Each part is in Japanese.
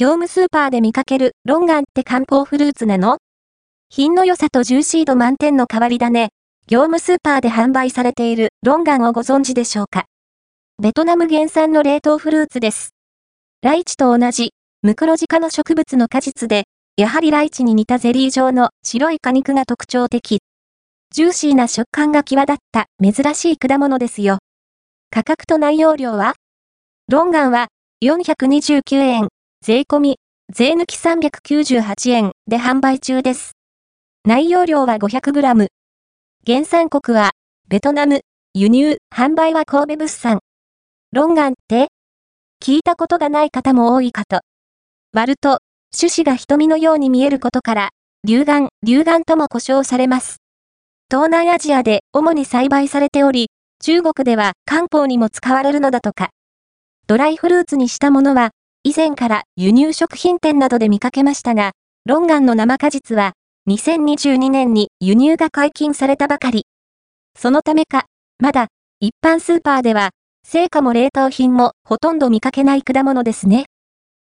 業務スーパーで見かけるロンガンって漢方フルーツなの？品の良さとジューシー度満点の変わり種、業務スーパーで販売されているロンガンをご存知でしょうか？ベトナム原産の冷凍フルーツです。ライチと同じ、ムクロジ科の植物の果実で、やはりライチに似たゼリー状の白い果肉が特徴的。ジューシーな食感が際立った珍しい果物ですよ。価格と内容量は？ロンガンは429円、税込み、税抜き398円で販売中です。内容量は 500g。原産国は、ベトナム、輸入、販売は神戸物産。ロンガンって聞いたことがない方も多いかと。割ると、種子が瞳のように見えることから、流眼、流眼とも呼称されます。東南アジアで主に栽培されており、中国では漢方にも使われるのだとか。ドライフルーツにしたものは、以前から輸入食品店などで見かけましたが、ロンガンの生果実は、2022年に輸入が解禁されたばかり。そのためか、まだ、一般スーパーでは、成果も冷凍品もほとんど見かけない果物ですね。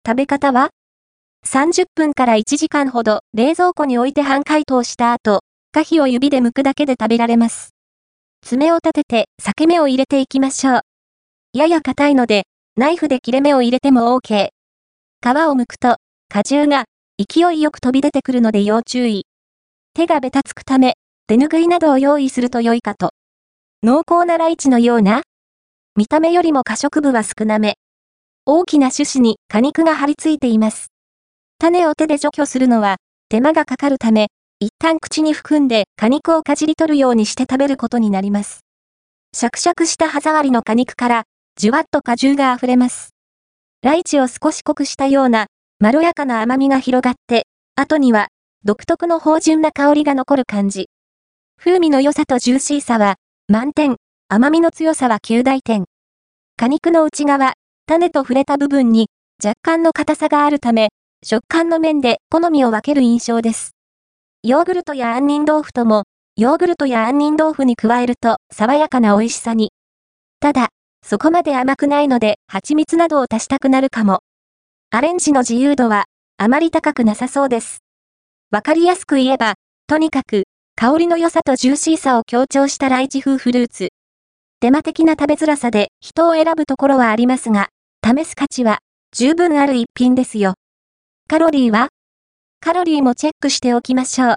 食べ方は ?30 分から1時間ほど冷蔵庫に置いて半解凍した後、可否を指で剥くだけで食べられます。爪を立てて裂け目を入れていきましょう。やや硬いので、ナイフで切れ目を入れても OK。皮を剥くと、果汁が勢いよく飛び出てくるので要注意。手がべたつくため、手ぬぐいなどを用意すると良いかと。濃厚なライチのような見た目よりも可食部は少なめ。大きな種子に果肉が張り付いています。種を手で除去するのは手間がかかるため、一旦口に含んで果肉をかじり取るようにして食べることになります。シャクシャクした歯触りの果肉から、じゅわっと果汁が溢れます。ライチを少し濃くしたような、まろやかな甘みが広がって、後には、独特の芳醇な香りが残る感じ。風味の良さとジューシーさは、満点、甘みの強さは9大点。果肉の内側、種と触れた部分に、若干の硬さがあるため、食感の面で好みを分ける印象です。ヨーグルトや杏仁豆腐とも、ヨーグルトや杏仁豆腐に加えると爽やかな美味しさに。ただ、そこまで甘くないので蜂蜜などを足したくなるかも。アレンジの自由度はあまり高くなさそうです。わかりやすく言えば、とにかく香りの良さとジューシーさを強調したライチ風フルーツ。手間的な食べづらさで人を選ぶところはありますが、試す価値は十分ある一品ですよ。カロリーは？カロリーもチェックしておきましょう。